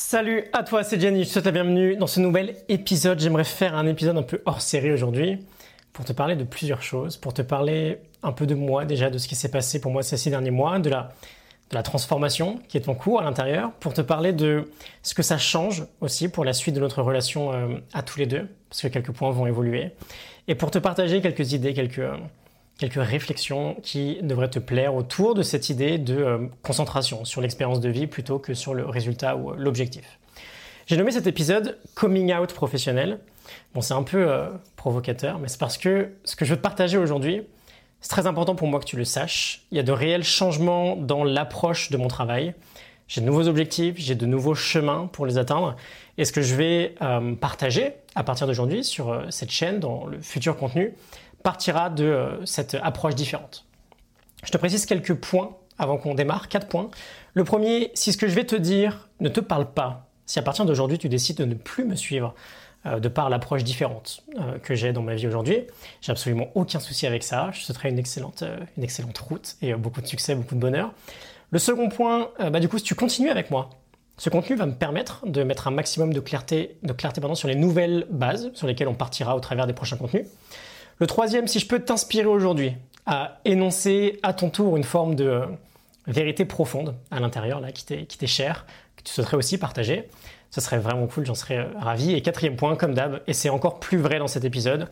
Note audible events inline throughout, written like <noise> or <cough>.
Salut à toi, c'est Jenny, je te souhaite la bienvenue dans ce nouvel épisode. J'aimerais faire un épisode un peu hors série aujourd'hui pour te parler de plusieurs choses, pour te parler un peu de moi déjà, de ce qui s'est passé pour moi ces six derniers mois, de la, transformation qui est en cours à l'intérieur, pour te parler de ce que ça change aussi pour la suite de notre relation euh, à tous les deux, parce que quelques points vont évoluer, et pour te partager quelques idées, quelques, quelques réflexions qui devraient te plaire autour de cette idée de euh, concentration sur l'expérience de vie plutôt que sur le résultat ou euh, l'objectif. J'ai nommé cet épisode Coming Out professionnel. Bon, c'est un peu euh, provocateur, mais c'est parce que ce que je veux te partager aujourd'hui, c'est très important pour moi que tu le saches. Il y a de réels changements dans l'approche de mon travail. J'ai de nouveaux objectifs, j'ai de nouveaux chemins pour les atteindre. Et ce que je vais partager à partir d'aujourd'hui sur cette chaîne, dans le futur contenu, partira de euh, cette approche différente. Je te précise quelques points avant qu'on démarre, quatre points. Le premier, si ce que je vais te dire ne te parle pas, si à partir d'aujourd'hui tu décides de ne plus me suivre euh, de par l'approche différente euh, que j'ai dans ma vie aujourd'hui, j'ai absolument aucun souci avec ça. Je te souhaiterais une excellente, une excellente route et beaucoup de succès, beaucoup de bonheur. Le second point, bah, du coup, si tu continues avec moi, ce contenu va me permettre de mettre un maximum de clarté, de clarté pardon, sur les nouvelles bases sur lesquelles on partira au travers des prochains contenus. Le troisième, si je peux t'inspirer aujourd'hui à énoncer à ton tour une forme de euh, vérité profonde à l'intérieur, là, qui t'est chère, que tu souhaiterais aussi partager, ce serait vraiment cool, j'en serais euh, ravi. Et quatrième point, comme d'hab, et c'est encore plus vrai dans cet épisode,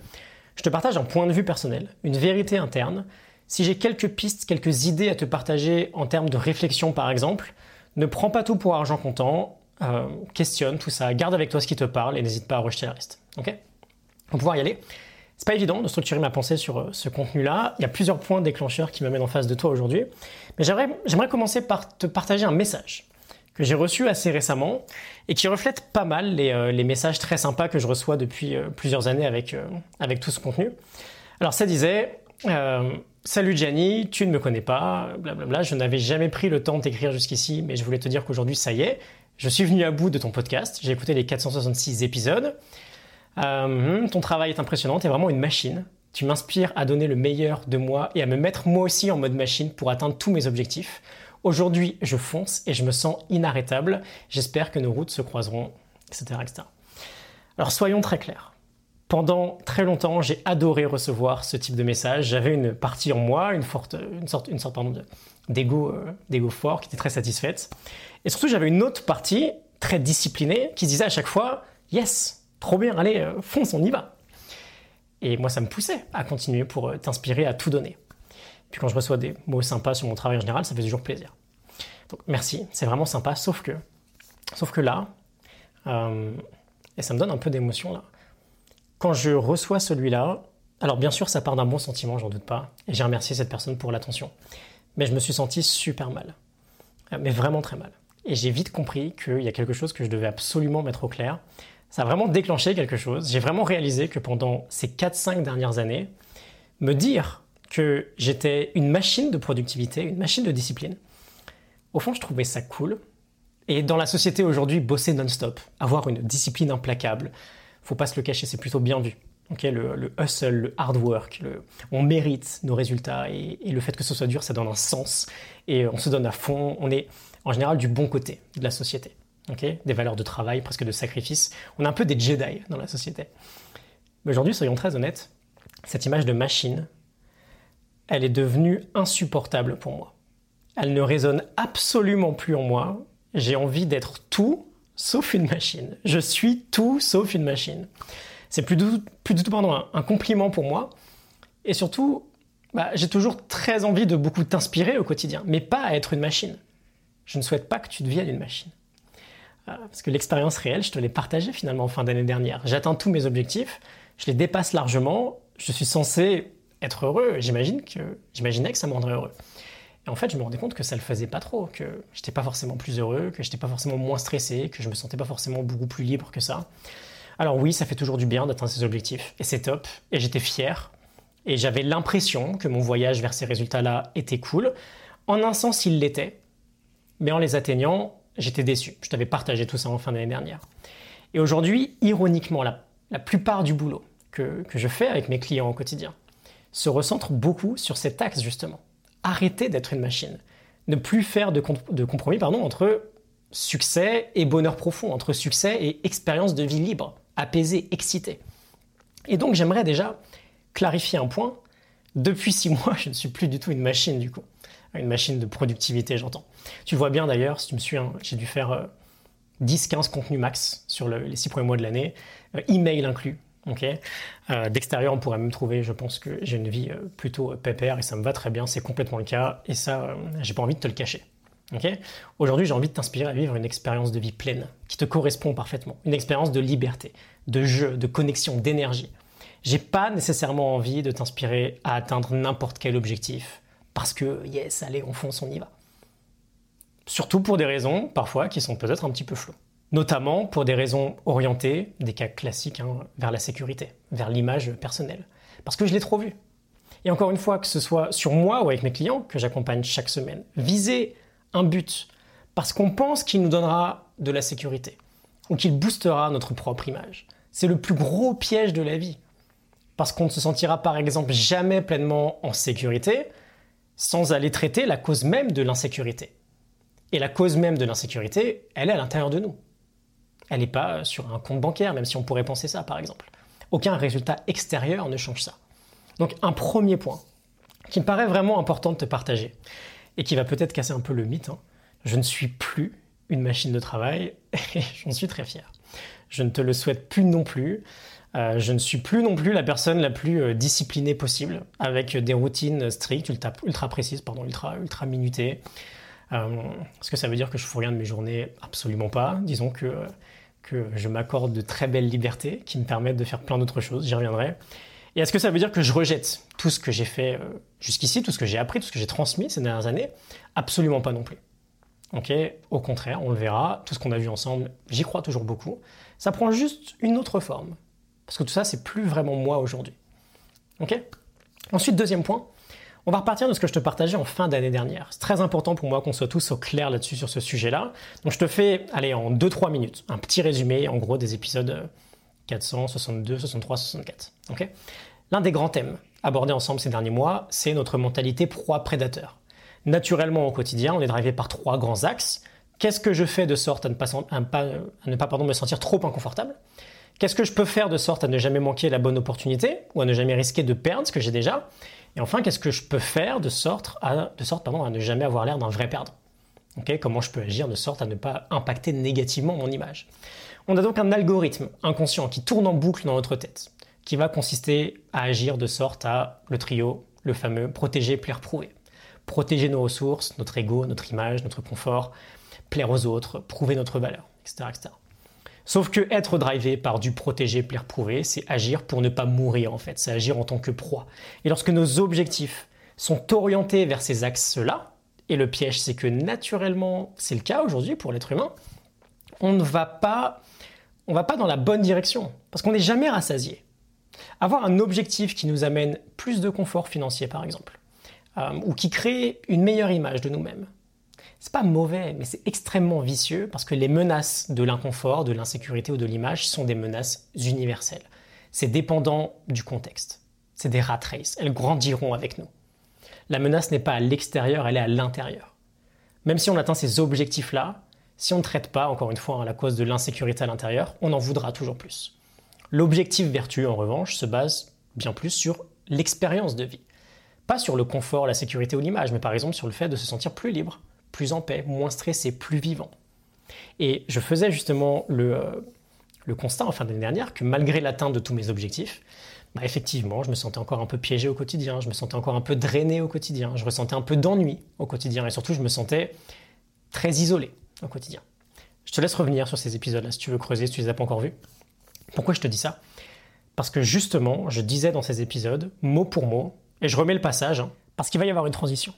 je te partage un point de vue personnel, une vérité interne. Si j'ai quelques pistes, quelques idées à te partager en termes de réflexion par exemple, ne prends pas tout pour argent comptant, euh, questionne tout ça, garde avec toi ce qui te parle et n'hésite pas à rejeter le reste. Ok? On va pouvoir y aller. C'est pas évident de structurer ma pensée sur euh, ce contenu-là. Il y a plusieurs points déclencheurs qui m'amènent en face de toi aujourd'hui. Mais j'aimerais commencer par te partager un message que j'ai reçu assez récemment et qui reflète pas mal les, euh, messages très sympas que je reçois depuis euh, plusieurs années avec, avec tout ce contenu. Alors ça disait Salut Gianni, tu ne me connais pas, blablabla, je n'avais jamais pris le temps de t'écrire jusqu'ici, mais je voulais te dire qu'aujourd'hui ça y est, je suis venu à bout de ton podcast, j'ai écouté les 466 épisodes. Euh, ton travail est impressionnant, tu es vraiment une machine. Tu m'inspires à donner le meilleur de moi et à me mettre moi aussi en mode machine pour atteindre tous mes objectifs. Aujourd'hui, je fonce et je me sens inarrêtable. J'espère que nos routes se croiseront, etc. Alors soyons très clairs. Pendant très longtemps, j'ai adoré recevoir ce type de message. J'avais une partie en moi, une, forte, une sorte, une sorte d'ego, euh, d'ego fort qui était très satisfaite. Et surtout, j'avais une autre partie très disciplinée qui disait à chaque fois Yes, trop bien, allez, euh, fonce, on y va. Et moi, ça me poussait à continuer pour euh, t'inspirer à tout donner. Puis quand je reçois des mots sympas sur mon travail en général, ça fait toujours plaisir. Donc merci, c'est vraiment sympa, sauf que, sauf que là, euh, et ça me donne un peu d'émotion là, quand je reçois celui-là, alors bien sûr ça part d'un bon sentiment, j'en doute pas, et j'ai remercié cette personne pour l'attention, mais je me suis senti super mal, mais vraiment très mal. Et j'ai vite compris qu'il y a quelque chose que je devais absolument mettre au clair, ça a vraiment déclenché quelque chose. J'ai vraiment réalisé que pendant ces 4-5 dernières années, me dire que j'étais une machine de productivité, une machine de discipline, au fond, je trouvais ça cool. Et dans la société aujourd'hui, bosser non-stop, avoir une discipline implacable, faut pas se le cacher, c'est plutôt bien vu. le, hustle, le hard work, on mérite nos résultats et, et, le fait que ce soit dur, ça donne un sens et on se donne à fond. On est en général du bon côté de la société des valeurs de travail, presque de sacrifice. On est un peu des Jedi dans la société. Mais aujourd'hui, soyons très honnêtes, cette image de machine, elle est devenue insupportable pour moi. Elle ne résonne absolument plus en moi. J'ai envie d'être tout sauf une machine. Je suis tout sauf une machine. C'est plus du, plus tout pardon, un, compliment pour moi. Et surtout, bah, j'ai toujours très envie de beaucoup t'inspirer au quotidien, mais pas à être une machine. Je ne souhaite pas que tu deviennes une machine. Euh, parce que l'expérience réelle, je te l'ai partagée finalement en fin d'année dernière. J'atteins tous mes objectifs, je les dépasse largement, je suis censé être heureux, j'imagine que, j'imaginais que ça me rendrait heureux. Et en fait, je me rendais compte que ça le faisait pas trop, que j'étais pas forcément plus heureux, que j'étais pas forcément moins stressé, que je me sentais pas forcément beaucoup plus libre que ça. Alors oui, ça fait toujours du bien d'atteindre ses objectifs, et c'est top, et j'étais fier, et j'avais l'impression que mon voyage vers ces résultats-là était cool. En un sens, il l'était, mais en les atteignant, j'étais déçu. Je t'avais partagé tout ça en fin d'année dernière. Et aujourd'hui, ironiquement, la, la, plupart du boulot que, que je fais avec mes clients au quotidien se recentre beaucoup sur cet axe justement. Arrêter d'être une machine. Ne plus faire de, de compromis pardon, entre succès et bonheur profond, entre succès et expérience de vie libre, apaisée, excitée. Et donc j'aimerais déjà clarifier un point. Depuis six <laughs> mois, je ne suis plus du tout une machine du coup. Une machine de productivité, j'entends. Tu vois bien d'ailleurs, si tu me suis, hein, j'ai dû faire 10-15 euh, contenus max sur les six premiers mois de l'année, euh, email inclus. Euh, d'extérieur, on pourrait même trouver, je pense que j'ai une vie plutôt pépère et ça me va très bien, c'est complètement le cas et ça, j'ai pas envie de te le cacher. Aujourd'hui, j'ai envie de t'inspirer à vivre une expérience de vie pleine qui te correspond parfaitement, une expérience de liberté, de jeu, de connexion, d'énergie. J'ai pas nécessairement envie de t'inspirer à atteindre n'importe quel objectif parce que yes, allez, on fonce, on y va. Surtout pour des raisons parfois qui sont peut-être un petit peu floues. Notamment pour des raisons orientées, des cas classiques, hein, vers la sécurité, vers l'image personnelle. Parce que je l'ai trop vu. Et encore une fois, que ce soit sur moi ou avec mes clients que j'accompagne chaque semaine, viser un but parce qu'on pense qu'il nous donnera de la sécurité ou qu'il boostera notre propre image. C'est le plus gros piège de la vie. Parce qu'on ne se sentira par exemple jamais pleinement en sécurité sans aller traiter la cause même de l'insécurité. Et la cause même de l'insécurité, elle est à l'intérieur de nous. Elle n'est pas sur un compte bancaire, même si on pourrait penser ça par exemple. Aucun résultat extérieur ne change ça. Donc un premier point qui me paraît vraiment important de te partager, et qui va peut-être casser un peu le mythe. Hein. Je ne suis plus une machine de travail et <laughs> j'en suis très fier. Je ne te le souhaite plus non plus. Euh, je ne suis plus non plus la personne la plus euh, disciplinée possible, avec des routines strictes, ultra, précises, pardon, ultra, ultra minutées. Euh, est-ce que ça veut dire que je fous rien de mes journées? Absolument pas. Disons que, que je m'accorde de très belles libertés qui me permettent de faire plein d'autres choses, j'y reviendrai. Et est-ce que ça veut dire que je rejette tout ce que j'ai fait euh, jusqu'ici, tout ce que j'ai appris, tout ce que j'ai transmis ces dernières années? Absolument pas non plus. Ok? Au contraire, on le verra, tout ce qu'on a vu ensemble, j'y crois toujours beaucoup. Ça prend juste une autre forme. Parce que tout ça, c'est plus vraiment moi aujourd'hui. Ok? Ensuite, deuxième point, on va repartir de ce que je te partageais en fin d'année dernière. C'est très important pour moi qu'on soit tous au clair là-dessus sur ce sujet-là. Donc je te fais, allez, en 2-3 minutes, un petit résumé en gros des épisodes 462, 63, 64. Ok? L'un des grands thèmes abordés ensemble ces derniers mois, c'est notre mentalité proie-prédateur. Naturellement, au quotidien, on est drivé par trois grands axes. Qu'est-ce que je fais de sorte à ne pas, me sentir trop inconfortable? Qu'est-ce que je peux faire de sorte à ne jamais manquer la bonne opportunité ou à ne jamais risquer de perdre ce que j'ai déjà? Et enfin, qu'est-ce que je peux faire de sorte à, ne jamais avoir l'air d'un vrai perdant? Comment je peux agir de sorte à ne pas impacter négativement mon image? On a donc un algorithme inconscient qui tourne en boucle dans notre tête qui va consister à agir de sorte à le trio, le fameux protéger, plaire, prouver. Protéger nos ressources, notre ego, notre image, notre confort, plaire aux autres, prouver notre valeur, etc. etc. Sauf que être drivé par du protéger, plaire, prouver, c'est agir pour ne pas mourir en fait, c'est agir en tant que proie. Et lorsque nos objectifs sont orientés vers ces axes-là, et le piège c'est que naturellement c'est le cas aujourd'hui pour l'être humain, on ne va pas, on va pas dans la bonne direction parce qu'on n'est jamais rassasié. Avoir un objectif qui nous amène plus de confort financier, par exemple, euh, ou qui crée une meilleure image de nous-mêmes. C'est pas mauvais, mais c'est extrêmement vicieux parce que les menaces de l'inconfort, de l'insécurité ou de l'image sont des menaces universelles. C'est dépendant du contexte. C'est des rat races. Elles grandiront avec nous. La menace n'est pas à l'extérieur, elle est à l'intérieur. Même si on atteint ces objectifs-là, si on ne traite pas, encore une fois, à la cause de l'insécurité à l'intérieur, on en voudra toujours plus. L'objectif vertueux, en revanche, se base bien plus sur l'expérience de vie. Pas sur le confort, la sécurité ou l'image, mais par exemple sur le fait de se sentir plus libre, plus en paix, moins stressé, plus vivant. Et je faisais justement le, euh, constat en fin d'année dernière que malgré l'atteinte de tous mes objectifs, bah, effectivement, je me sentais encore un peu piégé au quotidien, je me sentais encore un peu drainé au quotidien, je ressentais un peu d'ennui au quotidien et surtout je me sentais très isolé au quotidien. Je te laisse revenir sur ces épisodes-là si tu veux creuser, si tu les as pas encore vus. Pourquoi je te dis ça? Parce que justement, je disais dans ces épisodes, mot pour mot, et je remets le passage, hein, parce qu'il va y avoir une transition.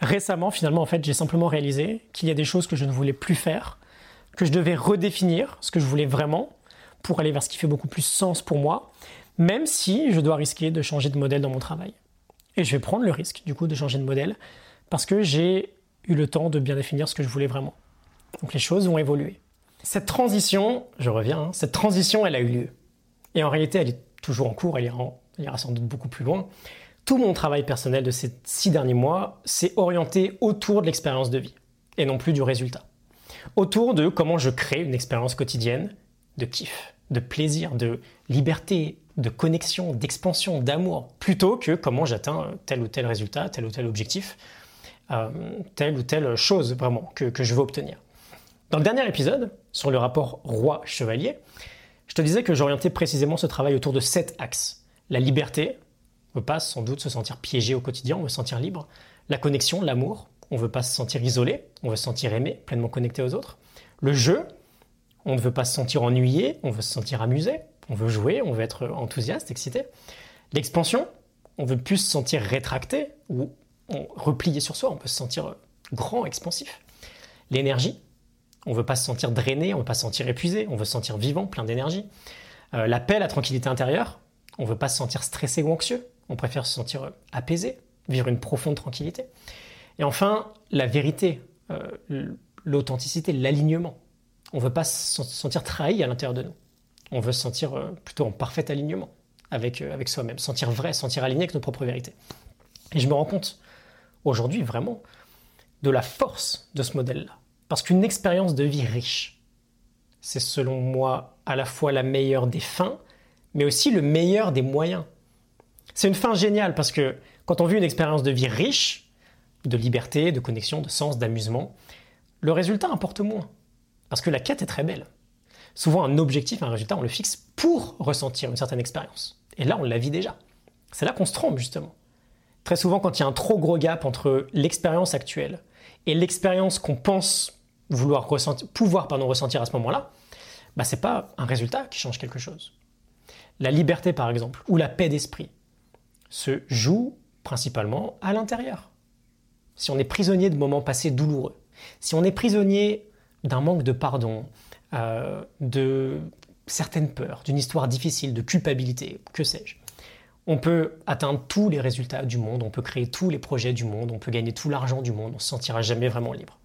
Récemment, finalement, en fait, j'ai simplement réalisé qu'il y a des choses que je ne voulais plus faire, que je devais redéfinir ce que je voulais vraiment pour aller vers ce qui fait beaucoup plus sens pour moi, même si je dois risquer de changer de modèle dans mon travail. Et je vais prendre le risque, du coup, de changer de modèle, parce que j'ai eu le temps de bien définir ce que je voulais vraiment. Donc les choses vont évoluer. Cette transition, je reviens, hein, cette transition, elle a eu lieu. Et en réalité, elle est toujours en cours, elle ira, elle ira sans doute beaucoup plus loin. Tout mon travail personnel de ces six derniers mois s'est orienté autour de l'expérience de vie, et non plus du résultat. autour de comment je crée une expérience quotidienne de kiff, de plaisir, de liberté, de connexion, d'expansion, d'amour, plutôt que comment j'atteins tel ou tel résultat, tel ou tel objectif, euh, telle ou telle chose vraiment que, que je veux obtenir. Dans le dernier épisode, sur le rapport roi-chevalier, je te disais que j'orientais précisément ce travail autour de sept axes. La liberté, on veut pas sans doute se sentir piégé au quotidien, on veut se sentir libre. La connexion, l'amour, on veut pas se sentir isolé, on veut se sentir aimé, pleinement connecté aux autres. Le jeu, on ne veut pas se sentir ennuyé, on veut se sentir amusé, on veut jouer, on veut être enthousiaste, excité. L'expansion, on veut plus se sentir rétracté ou replié sur soi, on peut se sentir grand, expansif. L'énergie, on veut pas se sentir drainé, on veut pas se sentir épuisé, on veut se sentir vivant, plein d'énergie. Euh, la paix, la tranquillité intérieure, on veut pas se sentir stressé ou anxieux, on préfère se sentir apaisé, vivre une profonde tranquillité. Et enfin, la vérité, euh, l'authenticité, l'alignement. On veut pas se sentir trahi à l'intérieur de nous. On veut se sentir euh, plutôt en parfait alignement avec, avec soi-même, sentir vrai, sentir aligné avec notre propre vérité. Et je me rends compte aujourd'hui vraiment de la force de ce modèle-là. Parce qu'une expérience de vie riche, c'est selon moi à la fois la meilleure des fins, mais aussi le meilleur des moyens. C'est une fin géniale parce que quand on vit une expérience de vie riche, de liberté, de connexion, de sens, d'amusement, le résultat importe moins. Parce que la quête est très belle. Souvent, un objectif, un résultat, on le fixe pour ressentir une certaine expérience. Et là, on la vit déjà. C'est là qu'on se trompe, justement. Très souvent, quand il y a un trop gros gap entre l'expérience actuelle et l'expérience qu'on pense vouloir ressentir, pouvoir pardon, ressentir à ce moment-là, bah, ce n'est pas un résultat qui change quelque chose. La liberté, par exemple, ou la paix d'esprit, se joue principalement à l'intérieur. Si on est prisonnier de moments passés douloureux, si on est prisonnier d'un manque de pardon, euh, de certaines peurs, d'une histoire difficile, de culpabilité, que sais-je, on peut atteindre tous les résultats du monde, on peut créer tous les projets du monde, on peut gagner tout l'argent du monde, on ne se sentira jamais vraiment libre.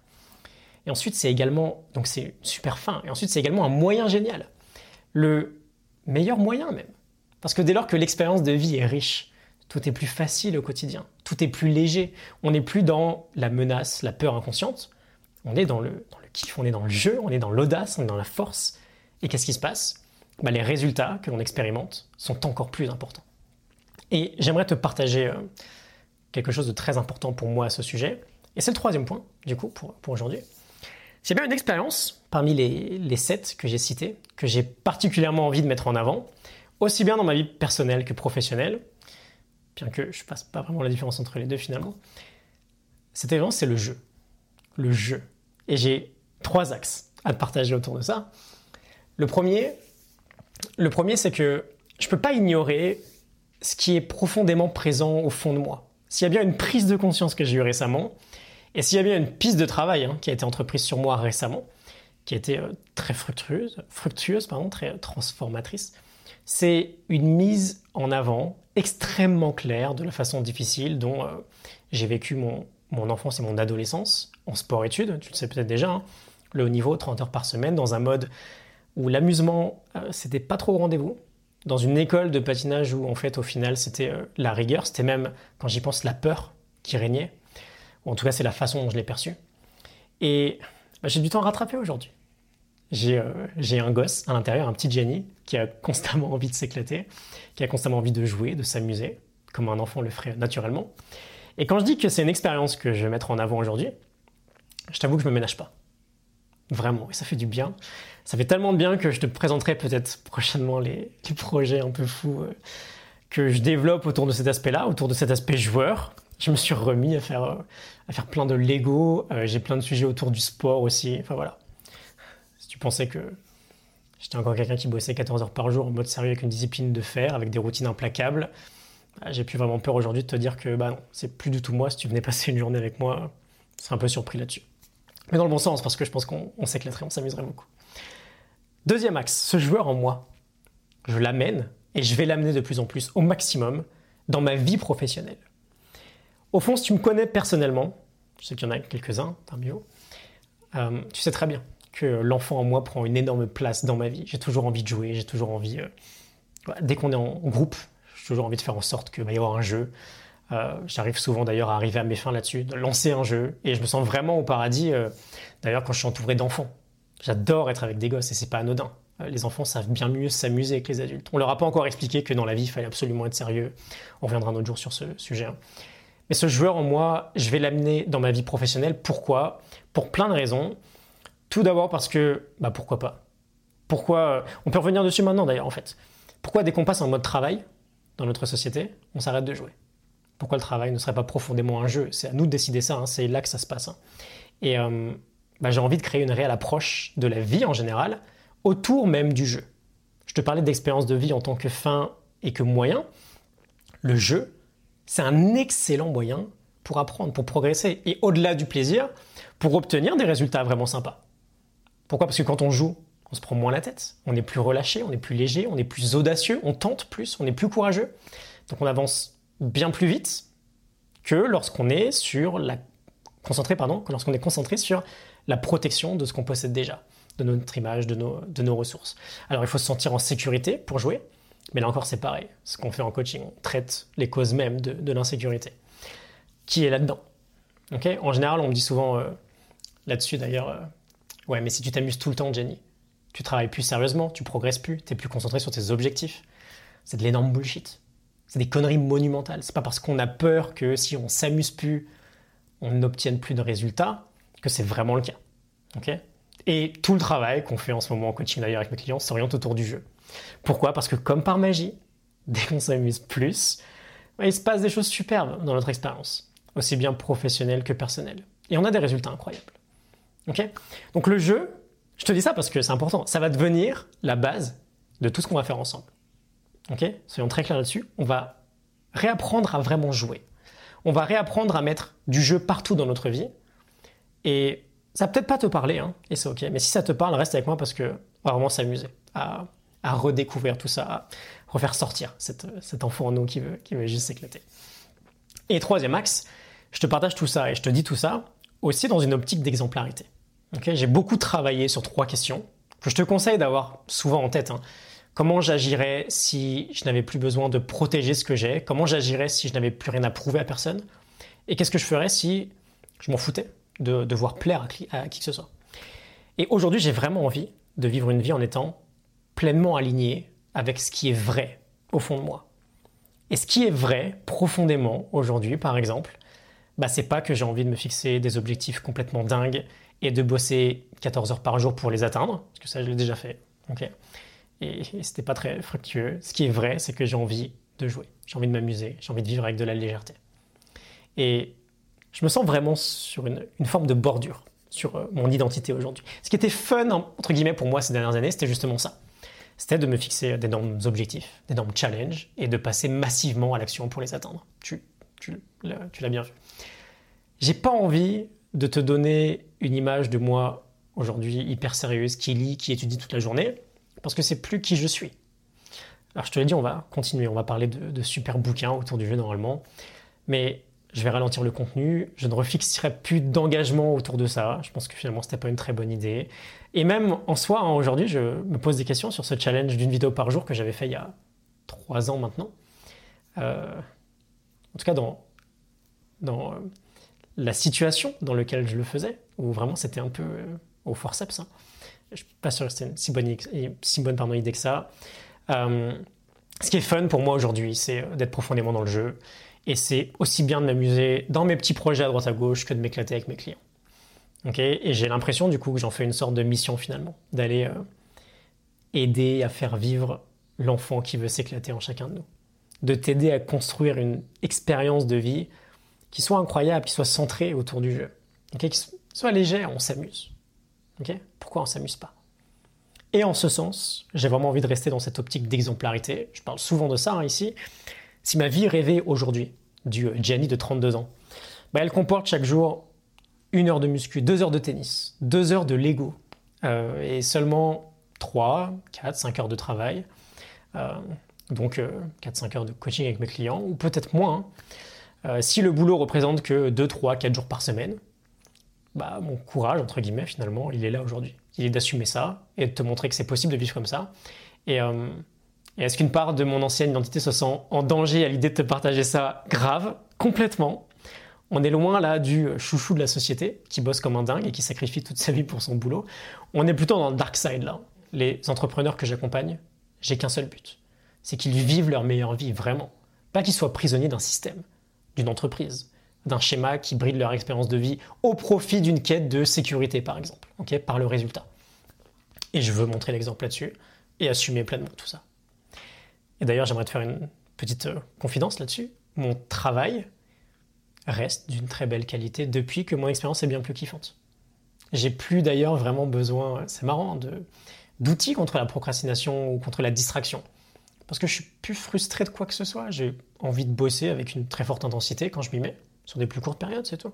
Et ensuite, c'est également, donc c'est super fin, et ensuite, c'est également un moyen génial. Le meilleur moyen même. Parce que dès lors que l'expérience de vie est riche, tout est plus facile au quotidien, tout est plus léger. On n'est plus dans la menace, la peur inconsciente, on est dans le, dans le kiff, on est dans le jeu, on est dans l'audace, on est dans la force. Et qu'est-ce qui se passe? Bah, Les résultats que l'on expérimente sont encore plus importants. Et j'aimerais te partager euh, quelque chose de très important pour moi à ce sujet. Et c'est le troisième point, du coup, pour, pour aujourd'hui. C'est bien une expérience parmi les, les sept que j'ai cités, que j'ai particulièrement envie de mettre en avant, aussi bien dans ma vie personnelle que professionnelle, bien que je ne fasse pas vraiment la différence entre les deux finalement. Cette expérience, c'est le jeu. Le jeu. Et j'ai trois axes à te partager autour de ça. Le premier, le premier c'est que je ne peux pas ignorer ce qui est profondément présent au fond de moi. S'il y a bien une prise de conscience que j'ai eue récemment, et s'il y a bien une piste de travail hein, qui a été entreprise sur moi récemment, qui a été euh, très fructueuse, fructueuse pardon, très transformatrice, c'est une mise en avant extrêmement claire de la façon difficile dont euh, j'ai vécu mon, mon, enfance et mon adolescence en sport-études, tu le sais peut-être déjà, hein, le haut niveau, 30 heures par semaine, dans un mode où l'amusement, euh, c'était pas trop au rendez-vous, dans une école de patinage où en fait au final c'était la rigueur, c'était même, quand j'y pense, la peur qui régnait en tout cas, c'est la façon dont je l'ai perçu. Et bah, j'ai du temps à rattraper aujourd'hui. Euh, j'ai un gosse à l'intérieur, un petit Jenny, qui a constamment envie de s'éclater, qui a constamment envie de jouer, de s'amuser, comme un enfant le ferait naturellement. Et quand je dis que c'est une expérience que je vais mettre en avant aujourd'hui, je t'avoue que je me ménage pas. Vraiment, et ça fait du bien. Ça fait tellement de bien que je te présenterai peut-être prochainement les, projets un peu fous euh, que je développe autour de cet aspect-là, autour de cet aspect joueur, je me suis remis à faire, euh, plein de Lego. J'ai plein de sujets autour du sport aussi. Enfin voilà. Tu pensais que j'étais encore quelqu'un qui bossait 14 heures par jour en mode sérieux avec une discipline de fer, avec des routines implacables, bah, j'ai plus vraiment peur aujourd'hui de te dire que bah non, c'est plus du tout moi. Si tu venais passer une journée avec moi, serais un peu surpris là-dessus. Mais dans le bon sens, parce que je pense qu'on s'éclaterait, on s'amuserait beaucoup. Deuxième axe, ce joueur en moi, je l'amène et je vais l'amener de plus en plus au maximum dans ma vie professionnelle. Au fond, si tu me connais personnellement, je sais qu'il y en a quelques-uns parmi euh, tu sais très bien que l'enfant en moi prend une énorme place dans ma vie. J'ai toujours envie de jouer, j'ai toujours envie... Euh, dès qu'on est en groupe, j'ai toujours envie de faire en sorte qu'il y avoir un jeu, Euh, j'arrive souvent d'ailleurs à arriver à mes fins là-dessus, de lancer un jeu, et je me sens vraiment au paradis, euh, d'ailleurs quand je suis entouré d'enfants. J'adore être avec des gosses, et c'est pas anodin. Les enfants savent bien mieux s'amuser que les adultes. On leur a pas encore expliqué que dans la vie, il fallait absolument être sérieux. On reviendra un autre jour sur ce sujet. hein. Mais ce joueur en moi, je vais l'amener dans ma vie professionnelle. Pourquoi? Pour plein de raisons. Tout d'abord parce que, bah pourquoi pas? Pourquoi On peut revenir dessus maintenant d'ailleurs en fait. Pourquoi dès qu'on passe en mode travail dans notre société, on s'arrête de jouer? Pourquoi le travail ne serait pas profondément un jeu? C'est à nous de décider ça. hein. C'est là que ça se passe. hein. Et euh, bah, j'ai envie de créer une réelle approche de la vie en général autour même du jeu. Je te parlais d'expérience de vie en tant que fin et que moyen. Le jeu, c'est un excellent moyen pour apprendre, pour progresser. Et au-delà du plaisir, pour obtenir des résultats vraiment sympas. Pourquoi? Parce que quand on joue, on se prend moins la tête, on est plus relâché, on est plus léger, on est plus audacieux, on tente plus, on est plus courageux. Donc on avance bien plus vite que lorsqu'on est sur la concentré pardon, que lorsqu'on est concentré sur la protection de ce qu'on possède déjà, de notre image, de nos, de nos ressources. Alors il faut se sentir en sécurité pour jouer, mais là encore c'est pareil. Ce qu'on fait en coaching, on traite les causes mêmes de, de l'insécurité. Qui est là-dedans? Ok? En général, on me dit souvent euh, là-dessus d'ailleurs, euh, ouais, mais si tu t'amuses tout le temps, Jenny, tu travailles plus sérieusement, tu progresses plus, tu es plus concentré sur tes objectifs. C'est de l'énorme bullshit. C'est des conneries monumentales. C'est pas parce qu'on a peur que si on s'amuse plus, on n'obtienne plus de résultats que c'est vraiment le cas. Ok? Et tout le travail qu'on fait en ce moment en coaching d'ailleurs avec mes clients s'oriente autour du jeu. Pourquoi? Parce que comme par magie, <laughs> dès qu'on s'amuse plus, il se passe des choses superbes dans notre expérience, aussi bien professionnelle que personnelle. Et on a des résultats incroyables. Donc le jeu, je te dis ça parce que c'est important, ça va devenir la base de tout ce qu'on va faire ensemble. Ok Soyons très clairs là-dessus. On va réapprendre à vraiment jouer. On va réapprendre à mettre du jeu partout dans notre vie. Et ça peut-être pas te parler, hein, et c'est ok. Mais si ça te parle, reste avec moi parce que on va vraiment s'amuser à, à redécouvrir tout ça, à refaire sortir cette, cet enfant en nous qui veut, qui veut juste s'éclater. Et troisième axe, je te partage tout ça et je te dis tout ça aussi dans une optique d'exemplarité. J'ai beaucoup travaillé sur trois questions que je te conseille d'avoir souvent en tête. hein. Comment j'agirais si je n'avais plus besoin de protéger ce que j'ai? Comment j'agirais si je n'avais plus rien à prouver à personne? Et qu'est-ce que je ferais si je m'en foutais de devoir plaire à qui que ce soit? Et aujourd'hui, j'ai vraiment envie de vivre une vie en étant pleinement aligné avec ce qui est vrai au fond de moi. Et ce qui est vrai profondément aujourd'hui, par exemple, bah, c'est pas que j'ai envie de me fixer des objectifs complètement dingues et de bosser 14 heures par jour pour les atteindre, parce que ça, je l'ai déjà fait. ok et, c'était pas très fructueux. Ce qui est vrai, c'est que j'ai envie de jouer, j'ai envie de m'amuser, j'ai envie de vivre avec de la légèreté. Et je me sens vraiment sur une, une forme de bordure sur euh, mon identité aujourd'hui. Ce qui était fun, entre guillemets, pour moi ces dernières années, c'était justement ça. C'était de me fixer d'énormes objectifs, d'énormes challenges et de passer massivement à l'action pour les atteindre. Tu, tu, l'as- bien vu. J'ai pas envie de te donner une image de moi aujourd'hui hyper sérieuse, qui lit, qui étudie toute la journée, parce que c'est plus qui je suis. Alors je te l'ai dit, on va continuer, on va parler de, de super bouquins autour du jeu normalement, mais je vais ralentir le contenu, je ne refixerai plus d'engagement autour de ça. Je pense que finalement c'était pas une très bonne idée. Et même en soi, hein, aujourd'hui, je me pose des questions sur ce challenge d'une vidéo par jour que j'avais fait il y a trois ans maintenant. Euh, en tout cas, dans, euh, la situation dans laquelle je le faisais, où vraiment c'était un peu euh, au forceps. hein. Je suis pas sûr que c'était une si bonne, si bonne pardon, idée que ça. Euh, ce qui est fun pour moi aujourd'hui, c'est d'être profondément dans le jeu. Et c'est aussi bien de m'amuser dans mes petits projets à droite à gauche que de m'éclater avec mes clients. Ok? Et j'ai l'impression du coup que j'en fais une sorte de mission finalement, d'aller aider à faire vivre l'enfant qui veut s'éclater en chacun de nous. De t'aider à construire une expérience de vie qui soit incroyable, qui soit centrée autour du jeu. Qui soit légère, on s'amuse. Pourquoi on s'amuse pas? Et en ce sens, j'ai vraiment envie de rester dans cette optique d'exemplarité. Je parle souvent de ça hein, ici. Si ma vie rêvée aujourd'hui, du euh, Gianni de 32 ans, bah, elle comporte chaque jour une heure de muscu, deux heures de tennis, deux heures de Lego, euh, et seulement 3, 4, 5 heures de travail, euh, donc 4-5 heures de coaching avec mes clients, ou peut-être moins. hein. Euh, si le boulot représente que 2, 3, 4 jours par semaine, bah, mon courage, entre guillemets, finalement, il est là aujourd'hui. Il est d'assumer ça et de te montrer que c'est possible de vivre comme ça. Et, euh, et est-ce qu'une part de mon ancienne identité se sent en danger à l'idée de te partager ça Grave? complètement. On est loin là du chouchou de la société qui bosse comme un dingue et qui sacrifie toute sa vie pour son boulot. On est plutôt dans le dark side là. Les entrepreneurs que j'accompagne, j'ai qu'un seul but. C'est qu'ils vivent leur meilleure vie vraiment. Pas qu'ils soient prisonniers d'un système, d'une entreprise, d'un schéma qui bride leur expérience de vie au profit d'une quête de sécurité par exemple, par le résultat. Et je veux montrer l'exemple là-dessus et assumer pleinement tout ça. Et d'ailleurs, j'aimerais te faire une petite euh, confidence là-dessus. Mon travail reste d'une très belle qualité depuis que mon expérience est bien plus kiffante. J'ai plus d'ailleurs vraiment besoin, c'est marrant, d'outils contre la procrastination ou contre la distraction. Parce que je suis plus frustré de quoi que ce soit. J'ai envie de bosser avec une très forte intensité quand je m'y mets, sur des plus courtes périodes, c'est tout.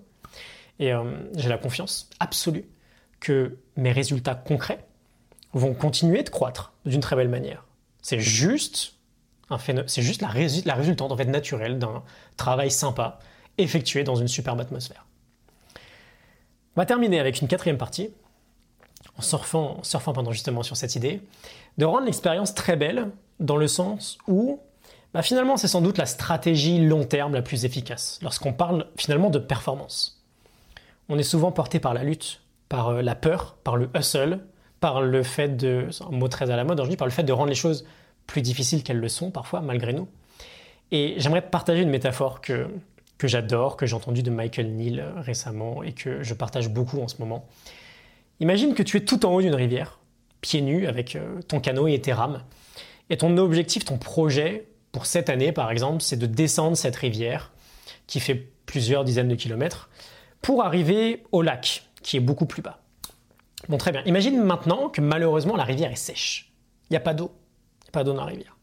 Et euh, j'ai la confiance absolue que mes résultats concrets vont continuer de croître d'une très belle manière. C'est juste, un c'est juste la, résultante en naturelle d'un travail sympa effectué dans une superbe atmosphère. On va terminer avec une quatrième partie, en surfant, surfant pendant justement sur cette idée, de rendre l'expérience très belle dans le sens où bah, finalement c'est sans doute la stratégie long terme la plus efficace lorsqu'on parle finalement de performance. On est souvent porté par la lutte, par euh, la peur, par le hustle, par le fait de, c'est un mot très à la mode aujourd'hui, par le fait de rendre les choses plus difficiles qu'elles le sont parfois, malgré nous. Et j'aimerais partager une métaphore que, que j'adore, que j'ai entendue de Michael Neal récemment et que je partage beaucoup en ce moment. Imagine que tu es tout en haut d'une rivière, pieds nus, avec euh, ton canoë et tes rames. Et ton objectif, ton projet pour cette année, par exemple, c'est de descendre cette rivière qui fait plusieurs dizaines de kilomètres pour arriver au lac qui est beaucoup plus bas. Bon, très bien. Imagine maintenant que malheureusement la rivière est sèche. Il n'y a pas d'eau. Il n'y a pas d'eau dans la rivière.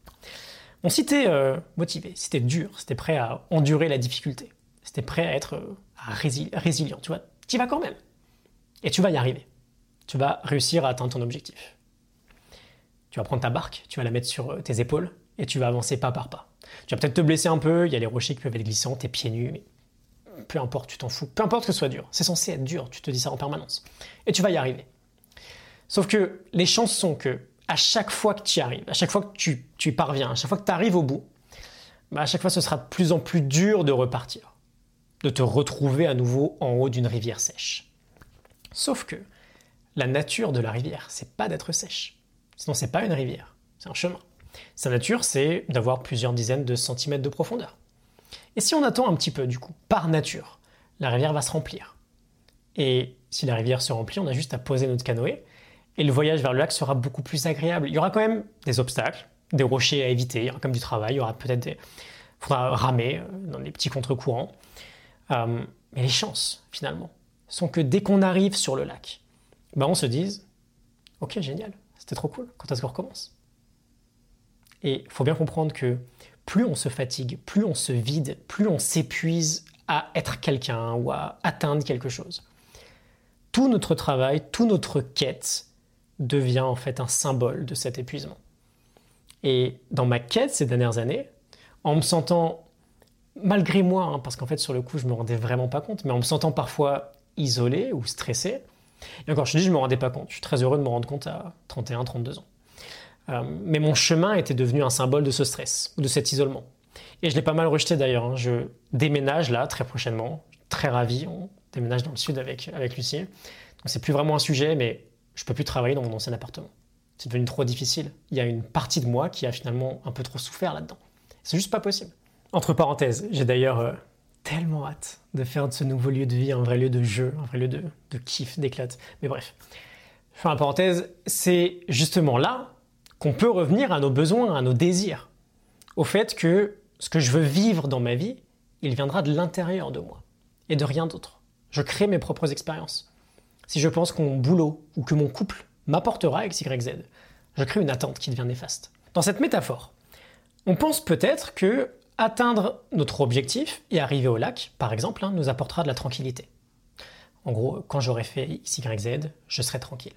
Bon, si tu es euh, motivé, si tu es dur, si tu es prêt à endurer la difficulté, si tu es prêt à être euh, résilient, tu vois, tu vas quand même. Et tu vas y arriver. Tu vas réussir à atteindre ton objectif. Tu vas prendre ta barque, tu vas la mettre sur euh, tes épaules et tu vas avancer pas par pas. Tu vas peut-être te blesser un peu, il y a les rochers qui peuvent être glissants, tes pieds nus, mais peu importe, tu t'en fous. Peu importe que ce soit dur. C'est censé être dur, tu te dis ça en permanence. Et tu vas y arriver. Sauf que les chances sont que à chaque fois que tu y arrives, à chaque fois que tu, tu parviens, à chaque fois que tu arrives au bout, bah à chaque fois ce sera de plus en plus dur de repartir, de te retrouver à nouveau en haut d'une rivière sèche. Sauf que la nature de la rivière, c'est pas d'être sèche. Sinon, c'est pas une rivière, c'est un chemin. Sa nature, c'est d'avoir plusieurs dizaines de centimètres de profondeur. Et si on attend un petit peu, du coup, par nature, la rivière va se remplir. Et si la rivière se remplit, on a juste à poser notre canoë et le voyage vers le lac sera beaucoup plus agréable. Il y aura quand même des obstacles, des rochers à éviter, il y aura comme du travail, il y aura peut-être faudra ramer euh, dans des petits contre-courants. Euh, mais les chances, finalement, sont que dès qu'on arrive sur le lac, ben on se dise Ok, génial, c'était trop cool, quand est-ce qu'on recommence Et il faut bien comprendre que plus on se fatigue, plus on se vide, plus on s'épuise à être quelqu'un ou à atteindre quelque chose. Tout notre travail, toute notre quête devient en fait un symbole de cet épuisement. Et dans ma quête ces dernières années, en me sentant, malgré moi, hein, parce qu'en fait sur le coup je me rendais vraiment pas compte, mais en me sentant parfois isolé ou stressé, et encore je te dis je me rendais pas compte, je suis très heureux de me rendre compte à 31, 32 ans. Euh, mais mon chemin était devenu un symbole de ce stress, de cet isolement. Et je l'ai pas mal rejeté d'ailleurs. Hein. Je déménage là très prochainement, très ravi. On déménage dans le sud avec, avec Lucie. Donc c'est plus vraiment un sujet, mais je peux plus travailler dans mon ancien appartement. C'est devenu trop difficile. Il y a une partie de moi qui a finalement un peu trop souffert là-dedans. C'est juste pas possible. Entre parenthèses, j'ai d'ailleurs euh, tellement hâte de faire de ce nouveau lieu de vie un vrai lieu de jeu, un vrai lieu de, kiff, d'éclate. Mais bref, je fais une parenthèse, c'est justement là qu'on peut revenir à nos besoins, à nos désirs, au fait que ce que je veux vivre dans ma vie, il viendra de l'intérieur de moi et de rien d'autre. Je crée mes propres expériences. Si je pense que mon boulot ou que mon couple m'apportera X, Y, Z, je crée une attente qui devient néfaste. Dans cette métaphore, on pense peut-être que atteindre notre objectif et arriver au lac, par exemple, hein, nous apportera de la tranquillité. En gros, quand j'aurai fait X, Y, je serai tranquille.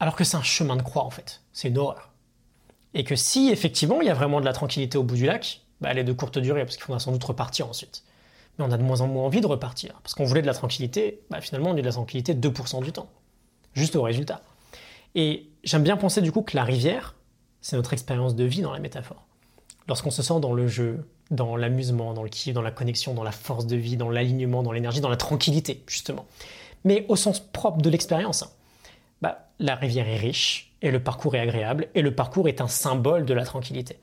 Alors que c'est un chemin de croix en fait, c'est une horreur. Et que si effectivement il y a vraiment de la tranquillité au bout du lac, bah, elle est de courte durée parce qu'il faudra sans doute repartir ensuite. Mais on a de moins en moins envie de repartir parce qu'on voulait de la tranquillité, bah, finalement on a de la tranquillité 2% du temps, juste au résultat. Et j'aime bien penser du coup que la rivière, c'est notre expérience de vie dans la métaphore. Lorsqu'on se sent dans le jeu dans l'amusement, dans le kiff, dans la connexion, dans la force de vie, dans l'alignement, dans l'énergie, dans la tranquillité, justement. Mais au sens propre de l'expérience, hein. bah, la rivière est riche, et le parcours est agréable, et le parcours est un symbole de la tranquillité.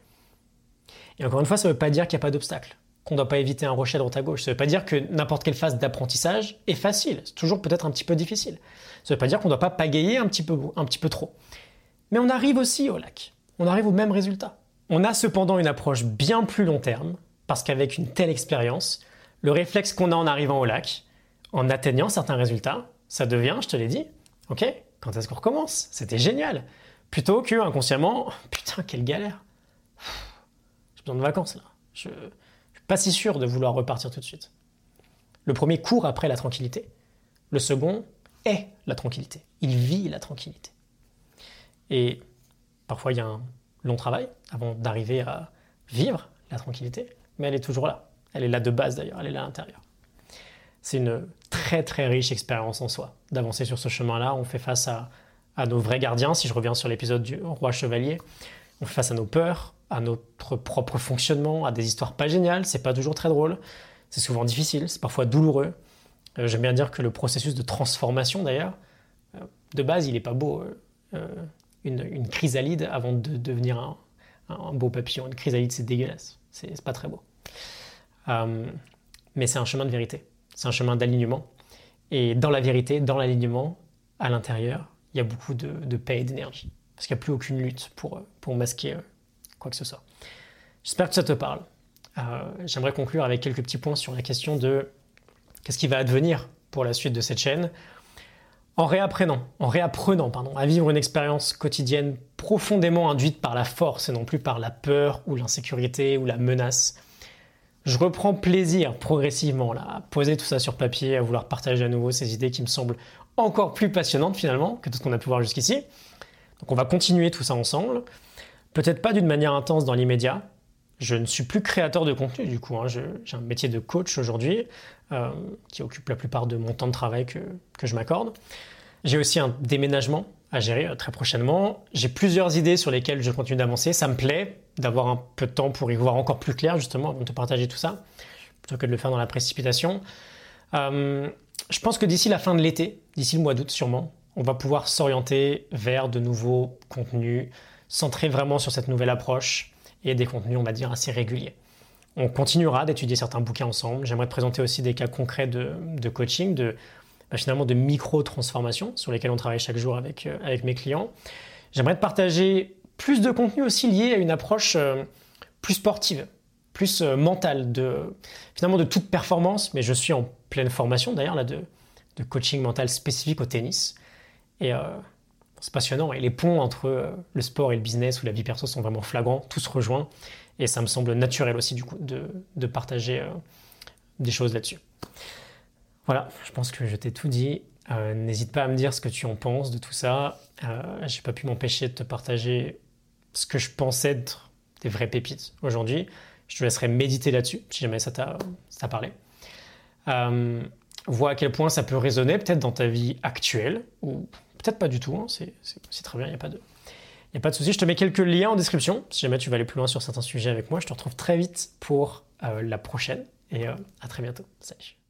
Et encore une fois, ça ne veut pas dire qu'il n'y a pas d'obstacle, qu'on ne doit pas éviter un rocher à droite à gauche. Ça ne veut pas dire que n'importe quelle phase d'apprentissage est facile. C'est toujours peut-être un petit peu difficile. Ça ne veut pas dire qu'on ne doit pas pagayer un petit, peu, un petit peu trop. Mais on arrive aussi au lac. On arrive au même résultat. On a cependant une approche bien plus long terme, parce qu'avec une telle expérience, le réflexe qu'on a en arrivant au lac, en atteignant certains résultats, ça devient, je te l'ai dit, ok, quand est-ce qu'on recommence? C'était génial. Plutôt que inconsciemment, <laughs> putain, quelle galère. J'ai besoin de vacances là. Je, ne suis pas si sûr de vouloir repartir tout de suite. Le premier court après la tranquillité. Le second est la tranquillité. Il vit la tranquillité. Et parfois, il y a un long travail avant d'arriver à vivre la tranquillité, mais elle est toujours là. Elle est là de base d'ailleurs, elle est là à l'intérieur. C'est une très très riche expérience en soi d'avancer sur ce chemin-là. On fait face à, nos vrais gardiens, si je reviens sur l'épisode du roi chevalier. On fait face à nos peurs, à notre propre fonctionnement, à des histoires pas géniales. C'est pas toujours très drôle. C'est souvent difficile, c'est parfois douloureux. Euh, j'aime bien dire que le processus de transformation d'ailleurs, euh, de base, il n'est pas beau. Euh, une, chrysalide avant de devenir un, beau papillon. Une chrysalide, c'est dégueulasse. C'est pas très beau. Euh, mais c'est un chemin de vérité. C'est un chemin d'alignement. Et dans la vérité, dans l'alignement, à l'intérieur, il y a beaucoup de, paix et d'énergie. Parce qu'il n'y a plus aucune lutte pour, pour masquer euh, quoi que ce soit. J'espère que ça te parle. Euh, j'aimerais conclure avec quelques petits points sur la question de qu'est-ce qui va advenir pour la suite de cette chaîne en réapprenant, à vivre une expérience quotidienne profondément induite par la force et non plus par la peur ou l'insécurité ou la menace, je reprends plaisir progressivement là, à poser tout ça sur papier, à vouloir partager à nouveau ces idées qui me semblent encore plus passionnantes finalement que tout ce qu'on a pu voir jusqu'ici. Donc on va continuer tout ça ensemble. Peut-être pas d'une manière intense dans l'immédiat. Je ne suis plus créateur de contenu du coup. Hein. J'ai un métier de coach aujourd'hui. Euh, qui occupe la plupart de mon temps de travail que, que je m'accorde. J'ai aussi un déménagement à gérer euh, très prochainement. J'ai plusieurs idées sur lesquelles je continue d'avancer. Ça me plaît d'avoir un peu de temps pour y voir encore plus clair, justement, avant de te partager tout ça, plutôt que de le faire dans la précipitation. Euh, je pense que d'ici la fin de l'été, d'ici le mois d'août sûrement, on va pouvoir s'orienter vers de nouveaux contenus centrés vraiment sur cette nouvelle approche et des contenus, on va dire, assez réguliers. On continuera d'étudier certains bouquins ensemble. J'aimerais te présenter aussi des cas concrets de, coaching, de bah, finalement de micro-transformation sur lesquels on travaille chaque jour avec, euh, avec mes clients. J'aimerais te partager plus de contenu aussi lié à une approche euh, plus sportive, plus euh, mentale, de, finalement de toute performance, mais je suis en pleine formation d'ailleurs là de, de coaching mental spécifique au tennis. C'est passionnant. Et les ponts entre le sport et le business ou la vie perso sont vraiment flagrants, tous rejoints. Et ça me semble naturel aussi du coup de, partager euh, des choses là-dessus. Voilà, je pense que je t'ai tout dit. Euh, n'hésite pas à me dire ce que tu en penses de tout ça. Euh, J'ai pas pu m'empêcher de te partager ce que je pensais être des vraies pépites aujourd'hui. Je te laisserai méditer là-dessus si jamais ça t'a parlé. Euh, vois à quel point ça peut résonner peut-être dans ta vie actuelle ou peut-être pas du tout. Hein. c'est très bien, il n'y a pas de de souci, je te mets quelques liens en description. Si jamais tu veux aller plus loin sur certains sujets avec moi, je te retrouve très vite pour euh, la prochaine. Et euh, à très bientôt. Salut.